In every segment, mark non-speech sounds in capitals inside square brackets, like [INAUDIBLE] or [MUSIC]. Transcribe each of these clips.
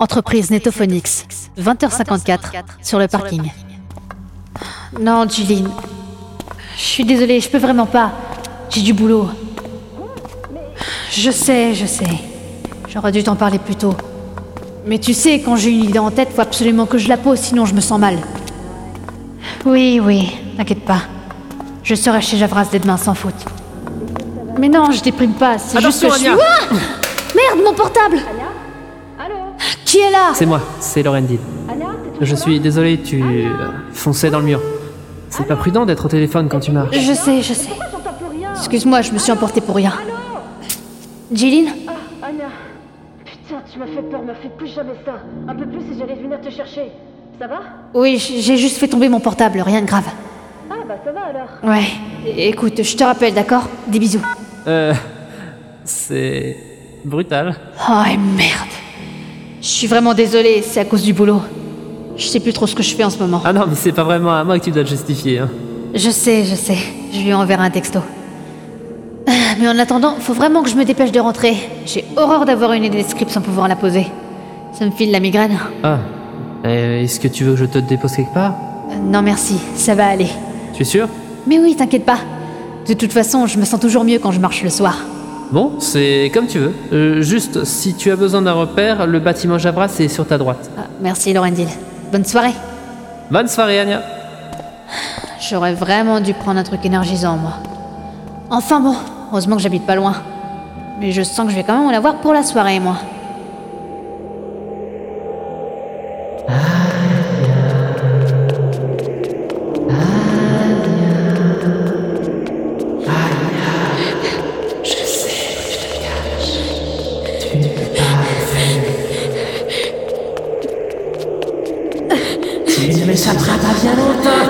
Entreprise Netophonix, 20h54, sur le parking. Non, Juline. Je suis désolée, je peux vraiment pas. J'ai du boulot. Je sais, je sais. J'aurais dû t'en parler plus tôt. Mais tu sais, quand j'ai une idée en tête, faut absolument que je la pose, sinon je me sens mal. Oui, oui, t'inquiète pas. Je serai chez Javras dès demain sans faute. Mais non, je déprime pas, c'est juste que je suis... Ouah Merde, mon portable Qui est là? C'est moi, c'est Laurendil. Je suis désolé, tu fonçais dans le mur. C'est pas prudent d'être au téléphone quand tu marches. Je sais, je sais. Excuse-moi, je me suis emportée pour rien. Jilline Anya Putain, tu m'as fait peur, me fais plus jamais ça. Un peu plus et j'allais venir te chercher. Ça va? Oui, j'ai juste fait tomber mon portable, rien de grave. Ah bah ça va alors. Ouais, écoute, je te rappelle, d'accord? Des bisous. Euh. C'est. brutal. Oh merde. Je suis vraiment désolée, c'est à cause du boulot. Je sais plus trop ce que je fais en ce moment. Ah non, mais c'est pas vraiment à moi que tu dois te justifier, hein. Je sais, je sais. Je lui enverrai un texto. Ah, Mais en attendant, faut vraiment que je me dépêche de rentrer. J'ai horreur d'avoir une idée de script sans pouvoir la poser. Ça me file la migraine. Ah. Euh, Est-ce que tu veux que je te dépose quelque part? Euh, Non merci, ça va aller. Tu es sûr? Mais oui, t'inquiète pas. De toute façon, je me sens toujours mieux quand je marche le soir. Bon, c'est comme tu veux. Euh, juste, si tu as besoin d'un repère, le bâtiment Javras est sur ta droite. Ah, merci Laurendil. Bonne soirée. Bonne soirée, Anya. J'aurais vraiment dû prendre un truc énergisant, moi. Enfin bon, heureusement que j'habite pas loin. Mais je sens que je vais quand même en avoir pour la soirée, moi. Tu ne m'échapperas pas bien longtemps.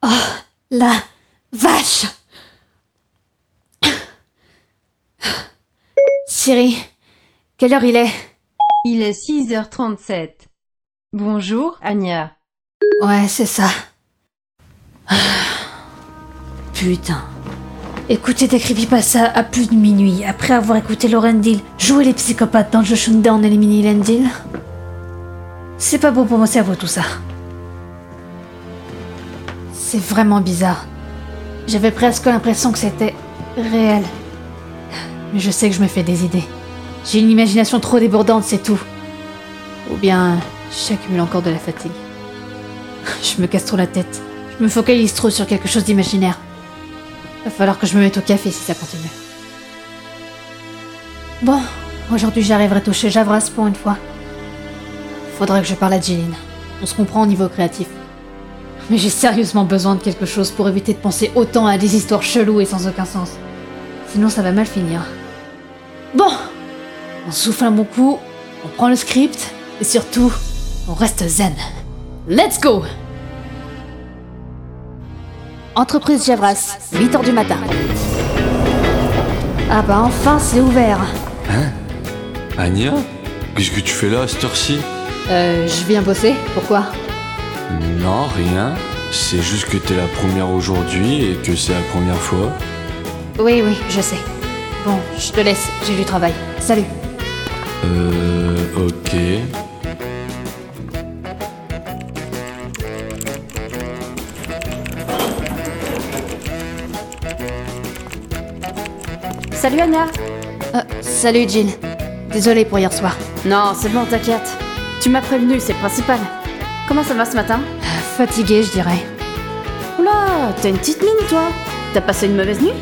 [LAUGHS] La vache Siri, quelle heure il est? Il est 6h37. Bonjour, Anya. Ouais, c'est ça. [SIGHS] Putain. Écouter des creepypastas à plus de minuit, après avoir écouté Laurendil jouer les psychopathes dans le jeu Shundown Elimini Lendil. C'est pas bon pour mon cerveau tout ça. C'est vraiment bizarre. J'avais presque l'impression que c'était réel. Mais je sais que je me fais des idées. J'ai une imagination trop débordante, c'est tout. Ou bien j'accumule encore de la fatigue. Je me casse trop la tête. Je me focalise trop sur quelque chose d'imaginaire. Va falloir que je me mette au café si ça continue. Bon, aujourd'hui j'arriverai toucher Javras pour une fois. Faudra que je parle à Jilline. On se comprend au niveau créatif. Mais j'ai sérieusement besoin de quelque chose pour éviter de penser autant à des histoires cheloues et sans aucun sens. Sinon ça va mal finir. Bon, on souffle un bon coup, on prend le script, et surtout, on reste zen. Let's go Entreprise Javras, 8h du matin. Ah bah enfin, c'est ouvert. Anya? Qu'est-ce que tu fais là à cette heure-ci? Euh, je viens bosser, pourquoi? Non, rien. C'est juste que t'es la première aujourd'hui et que c'est la première fois. Oui, oui, je sais. Bon, je te laisse, j'ai du travail. Salut Euh. Ok. Salut Anya Euh, Salut Jill. Désolée pour hier soir. Non, c'est bon, t'inquiète. Tu m'as prévenu, c'est le principal. Comment ça va ce matin? Fatiguée, je dirais. Oula, t'as une petite mine toi T'as passé une mauvaise nuit?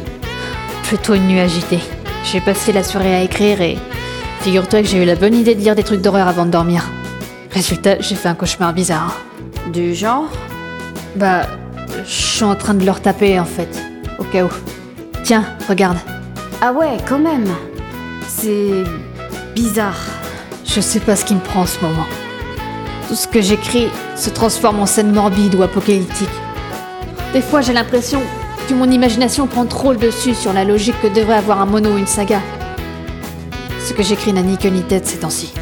Plutôt une nuit agitée. J'ai passé la soirée à écrire et... Figure-toi que j'ai eu la bonne idée de lire des trucs d'horreur avant de dormir. Résultat, j'ai fait un cauchemar bizarre. Du genre? Bah, je suis en train de leur taper en fait, au cas où. Tiens, regarde. Ah ouais, quand même. C'est bizarre. Je sais pas ce qui me prend en ce moment. Tout ce que j'écris se transforme en scène morbide ou apocalyptique. Des fois, j'ai l'impression que mon imagination prend trop le dessus sur la logique que devrait avoir un mono ou une saga. Ce que j'écris n'a ni queue ni tête ces temps-ci.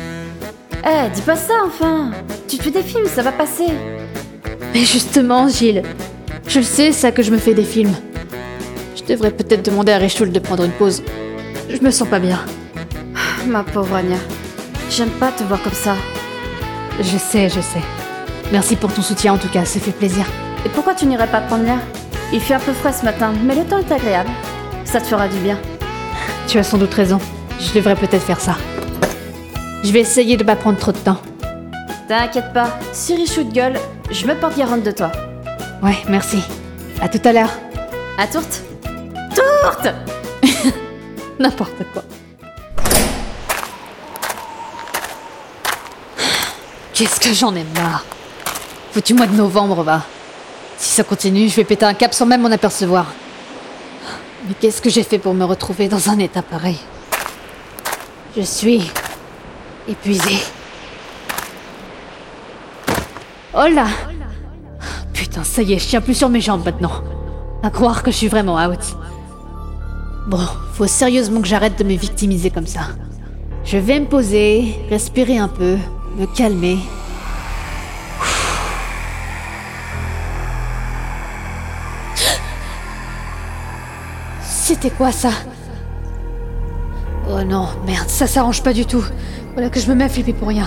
Eh, dis pas ça enfin Tu te fais des films, ça va passer. Mais justement, Gilles, Je le sais, ça que je me fais des films. Je devrais peut-être demander à Richoul de prendre une pause. Je me sens pas bien. [SIGHS] Ma pauvre Anya. J'aime pas te voir comme ça. Je sais, je sais. Merci pour ton soutien en tout cas, ça fait plaisir. Et pourquoi tu n'irais pas prendre l'air? Il fait un peu frais ce matin, mais le temps est agréable. Ça te fera du bien. Tu as sans doute raison. Je devrais peut-être faire ça. Je vais essayer de pas prendre trop de temps. T'inquiète pas, si Richou de gueule, je me porte garante de toi. Ouais, merci. À tout à l'heure. À tourte Tourte [LAUGHS] N'importe quoi. Qu'est-ce que j'en ai marre. Foutu mois de novembre, va. Si ça continue, je vais péter un cap sans même m'en apercevoir. Mais qu'est-ce que j'ai fait pour me retrouver dans un état pareil? Je suis épuisée. Oh là Putain, ça y est, je tiens plus sur mes jambes maintenant. À croire que je suis vraiment out. Bon, faut sérieusement que j'arrête de me victimiser comme ça. Je vais me poser, respirer un peu, me calmer. C'était quoi ça? Oh non, merde, ça s'arrange pas du tout. Voilà que je me mets à flipper pour rien.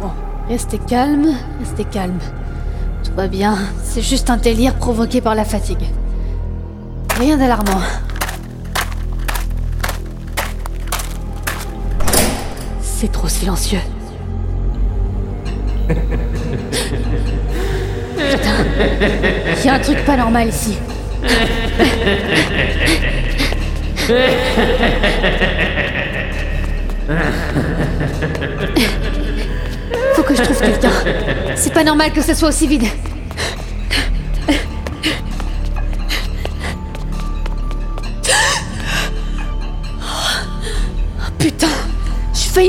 Bon, restez calme, restez calme. Tout va bien, c'est juste un délire provoqué par la fatigue. Rien d'alarmant. C'est trop silencieux. Putain, y a un truc pas normal ici. Faut que je trouve quelqu'un. C'est pas normal que ce soit aussi vide.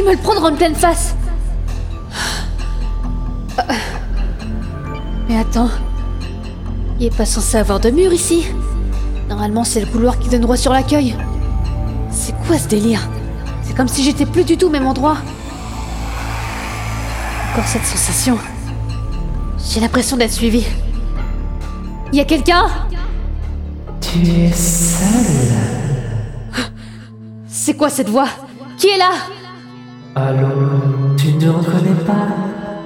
Me le prendre en pleine face. Mais attends, il est pas censé avoir de mur ici. Normalement, c'est le couloir qui donne droit sur l'accueil. C'est quoi ce délire? C'est comme si j'étais plus du tout au même endroit. Encore cette sensation. J'ai l'impression d'être suivi. Y a quelqu'un? Tu es seul. C'est quoi cette voix? Qui est là? Allô, tu ne reconnais pas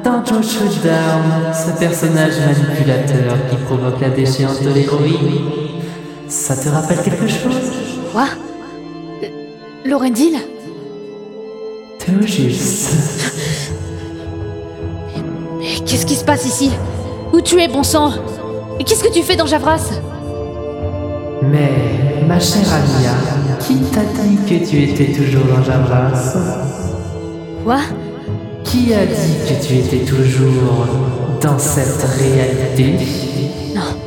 Dans ce personnage manipulateur qui provoque la déchéance de l'héroïne. Ça te rappelle quelque chose? Quoi? Laurendil? Tout juste. Mais qu'est-ce qui se passe ici? Où tu es, bon sang? Et qu'est-ce que tu fais dans Javras? Mais, ma chère Alia, qui t'a dit que tu étais toujours dans Javras? Quoi Qui a dit que tu étais toujours dans cette réalité Non.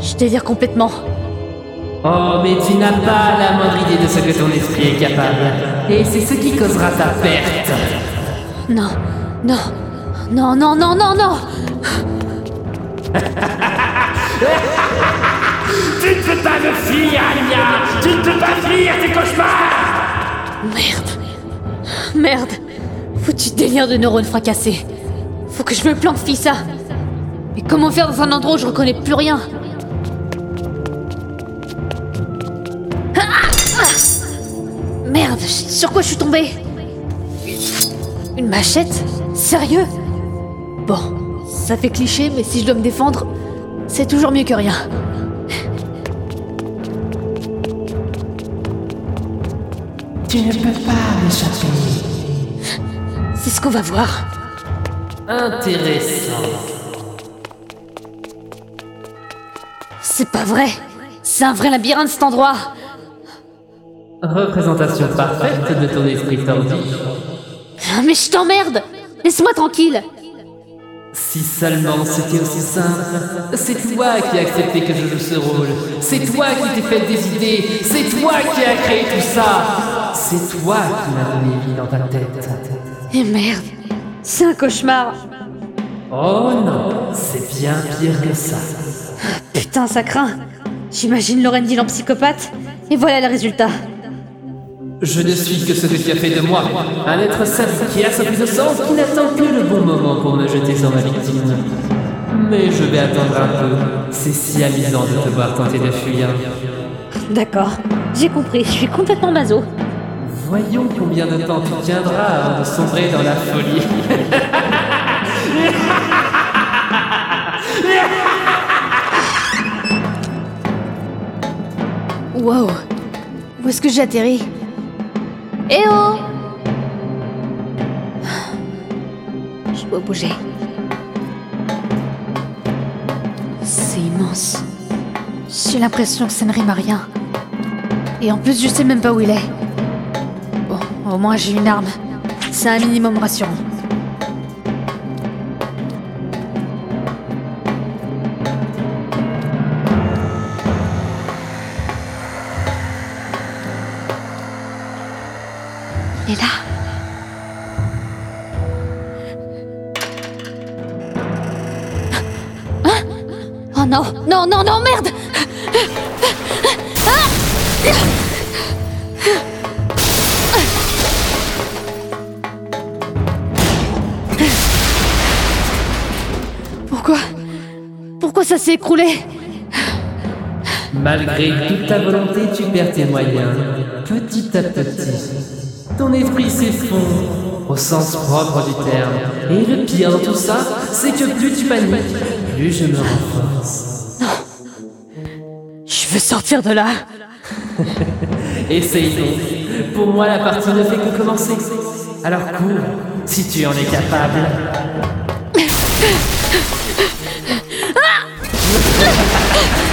Je délire complètement. Oh, mais tu n'as pas la moindre idée de ce que ton esprit est capable. Et c'est ce qui causera ta perte. Non, non, non, non, non, non, non [LAUGHS] Tu ne peux pas me fuir, Alia Tu ne peux pas fuir tes cauchemars Merde. Merde. Foutu délire de neurones fracassés. Faut que je me planque, ça. Mais comment faire dans un endroit où je reconnais plus rien? Ah Merde, sur quoi je suis tombée? Une machette? Sérieux? Bon, ça fait cliché, mais si je dois me défendre, c'est toujours mieux que rien. Tu ne peux pas m'échapper. C'est ce qu'on va voir? Intéressant. C'est pas vrai C'est un vrai labyrinthe cet endroit Représentation parfaite de ton esprit tordu. Ah, Mais je t'emmerde Laisse-moi tranquille Si seulement c'était aussi simple. C'est toi qui as accepté que je joue ce rôle. C'est toi qui t'es fait des idées. C'est toi qui as créé tout ça. C'est toi qui m'as donné vie dans ta tête. Et merde C'est un cauchemar Oh non, c'est bien pire que ça. Putain, ça craint J'imagine Laurendil en psychopathe, et voilà le résultat. Je ne suis que ce que tu as fait de moi. Un être simple qui a son innocence, qui n'attend que le bon moment pour me jeter sur ma victime. Mais je vais attendre un peu. C'est si amusant de te voir tenter de fuir. D'accord, j'ai compris, je suis complètement maso. Voyons combien de temps tu tiendras avant de sombrer dans la folie. Wow Où est-ce que j'ai atterri Eh oh Je dois bouger. C'est immense. J'ai l'impression que ça ne rime à rien. Et en plus, je sais même pas où il est. Au moins j'ai une arme. C'est un minimum rassurant. Il est là. Oh non, non, non, non, merde Pourquoi Pourquoi ça s'est écroulé Malgré toute ta volonté, tu perds tes moyens, petit à petit. Ton esprit s'effondre, au sens propre du terme. Et le pire dans tout ça, c'est que plus tu paniques, plus je me renforce. Je veux sortir de là [LAUGHS] Essaye donc. Pour moi, la partie ne fait que commencer. Alors cours, si tu en es capable. [LAUGHS]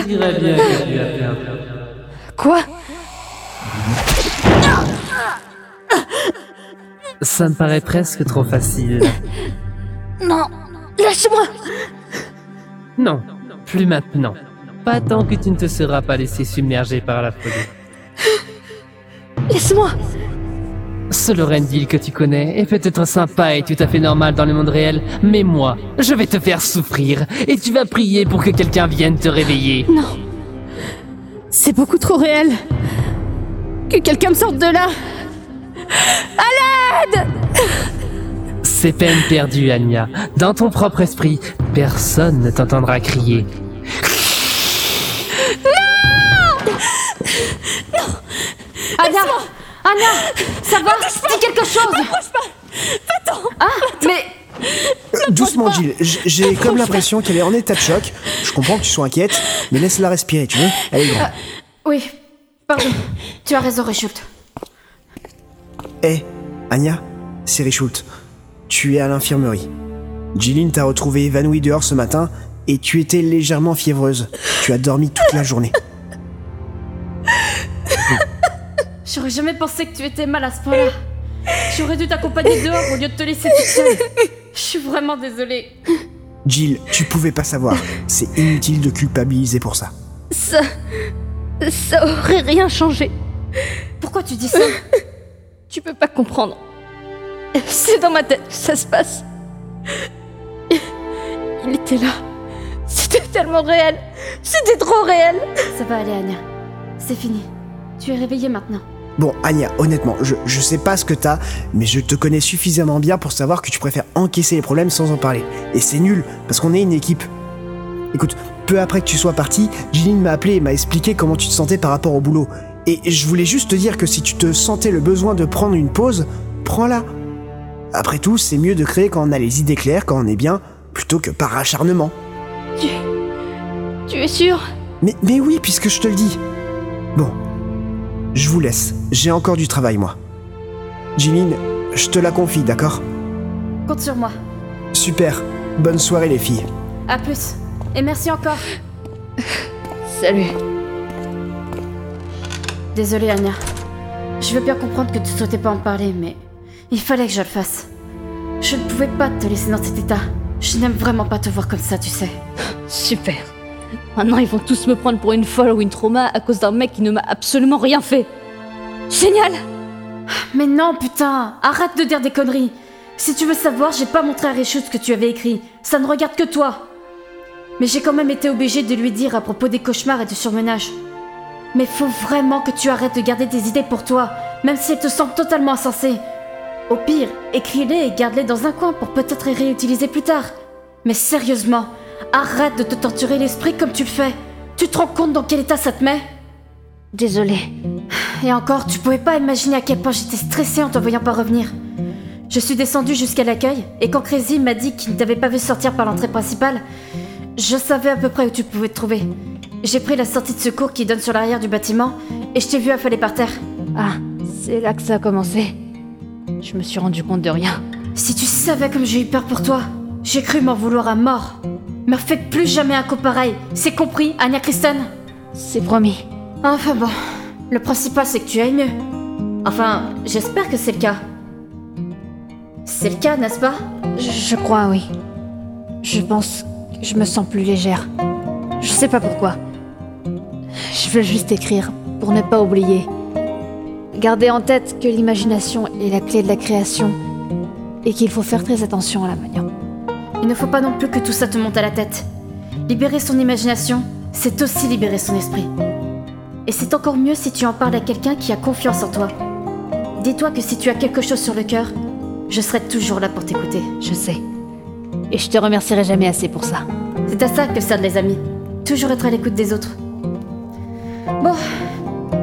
Je dirais bien que tu as perdu. Quoi? Ça me paraît presque trop facile. Non Lâche-moi Non, plus maintenant. Pas tant que tu ne te seras pas laissé submerger par la folie. Laisse-moi Ce Lorendil que tu connais. Est peut-être sympa et tout à fait normal dans le monde réel, mais moi, je vais te faire souffrir. Et tu vas prier pour que quelqu'un vienne te réveiller. Non. C'est beaucoup trop réel. Que quelqu'un me sorte de là. C'est peine perdue, Anya. Dans ton propre esprit, personne ne t'entendra crier. Anna Anna Ça va Dis quelque chose Ah Mais Doucement, Jill. J'ai comme l'impression qu'elle est en état de choc. Je comprends que tu sois inquiète, mais laisse-la respirer, tu veux Elle est grande. Oui, pardon. Tu as raison, Richult. Hé, Anya, c'est Richult. Tu es à l'infirmerie. Jilline t'a retrouvé évanouie dehors ce matin et tu étais légèrement fiévreuse. Tu as dormi toute la journée. J'aurais jamais pensé que tu étais mal à ce point-là. J'aurais dû t'accompagner dehors au lieu de te laisser toute seule. Je suis vraiment désolée. Jill, tu pouvais pas savoir. C'est inutile de culpabiliser pour ça. Ça... Ça aurait rien changé. Pourquoi tu dis ça? Tu peux pas comprendre. C'est dans ma tête que ça se passe. Il était là. C'était tellement réel. C'était trop réel. Ça va aller, Anya. C'est fini. Tu es réveillée maintenant. Bon, Anya, honnêtement, je, je sais pas ce que t'as, mais je te connais suffisamment bien pour savoir que tu préfères encaisser les problèmes sans en parler. Et c'est nul, parce qu'on est une équipe. Écoute, peu après que tu sois parti, Jilline m'a appelé et m'a expliqué comment tu te sentais par rapport au boulot. Et je voulais juste te dire que si tu te sentais le besoin de prendre une pause, prends-la. Après tout, c'est mieux de créer quand on a les idées claires, quand on est bien, plutôt que par acharnement. Tu... Tu es sûr? Mais, mais oui, puisque je te le dis. Bon. Je vous laisse. J'ai encore du travail, moi. Jilline, je te la confie, d'accord? Compte sur moi. Super. Bonne soirée, les filles. À plus. Et merci encore. Salut. Désolée, Anya. Je veux bien comprendre que tu souhaitais pas en parler, mais il fallait que je le fasse. Je ne pouvais pas te laisser dans cet état. Je n'aime vraiment pas te voir comme ça, tu sais. Super. Maintenant, ils vont tous me prendre pour une folle ou une trauma à cause d'un mec qui ne m'a absolument rien fait. Génial Mais non, putain Arrête de dire des conneries Si tu veux savoir, j'ai pas montré à Richard ce que tu avais écrit. Ça ne regarde que toi Mais j'ai quand même été obligée de lui dire à propos des cauchemars et du surmenage. Mais faut vraiment que tu arrêtes de garder tes idées pour toi, même si elles te semblent totalement insensées. Au pire, écris-les et garde-les dans un coin pour peut-être les réutiliser plus tard. Mais sérieusement, arrête de te torturer l'esprit comme tu le fais. Tu te rends compte dans quel état ça te met Désolée. Et encore, tu pouvais pas imaginer à quel point j'étais stressée en te voyant pas revenir. Je suis descendue jusqu'à l'accueil, et quand Crazy m'a dit qu'il ne t'avait pas vu sortir par l'entrée principale, je savais à peu près où tu pouvais te trouver. J'ai pris la sortie de secours qui donne sur l'arrière du bâtiment, et je t'ai vu affaler par terre. Ah, c'est là que ça a commencé. Je me suis rendu compte de rien. Si tu savais comme j'ai eu peur pour toi, j'ai cru m'en vouloir à mort. Me fais plus jamais un coup pareil, c'est compris, Anya Kristen C'est promis. Enfin bon, le principal c'est que tu ailles mieux. Enfin, j'espère que c'est le cas. C'est le cas, n'est-ce pas? Je, je crois, oui. Je pense que je me sens plus légère. Je sais pas pourquoi. Je veux juste écrire pour ne pas oublier. Garder en tête que l'imagination est la clé de la création et qu'il faut faire très attention à la manière. Il ne faut pas non plus que tout ça te monte à la tête. Libérer son imagination, c'est aussi libérer son esprit. Et c'est encore mieux si tu en parles à quelqu'un qui a confiance en toi. Dis-toi que si tu as quelque chose sur le cœur, je serai toujours là pour t'écouter. Je sais. Et je te remercierai jamais assez pour ça. C'est à ça que servent les amis. Toujours être à l'écoute des autres. Bon,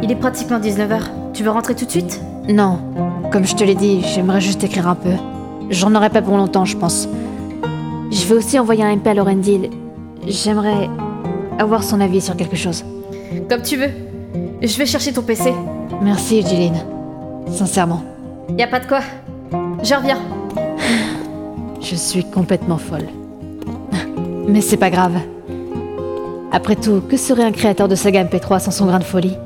il est pratiquement 19h. Tu veux rentrer tout de suite? Non. Comme je te l'ai dit, j'aimerais juste écrire un peu. J'en aurai pas pour longtemps, je pense. Je vais aussi envoyer un MP à Laurendil. J'aimerais avoir son avis sur quelque chose. Comme tu veux. Je vais chercher ton PC. Merci, Jeline. Sincèrement. Y a pas de quoi. Je reviens. [SIGHS] Je suis complètement folle. Mais c'est pas grave. Après tout, que serait un créateur de saga MP3 sans son grain de folie?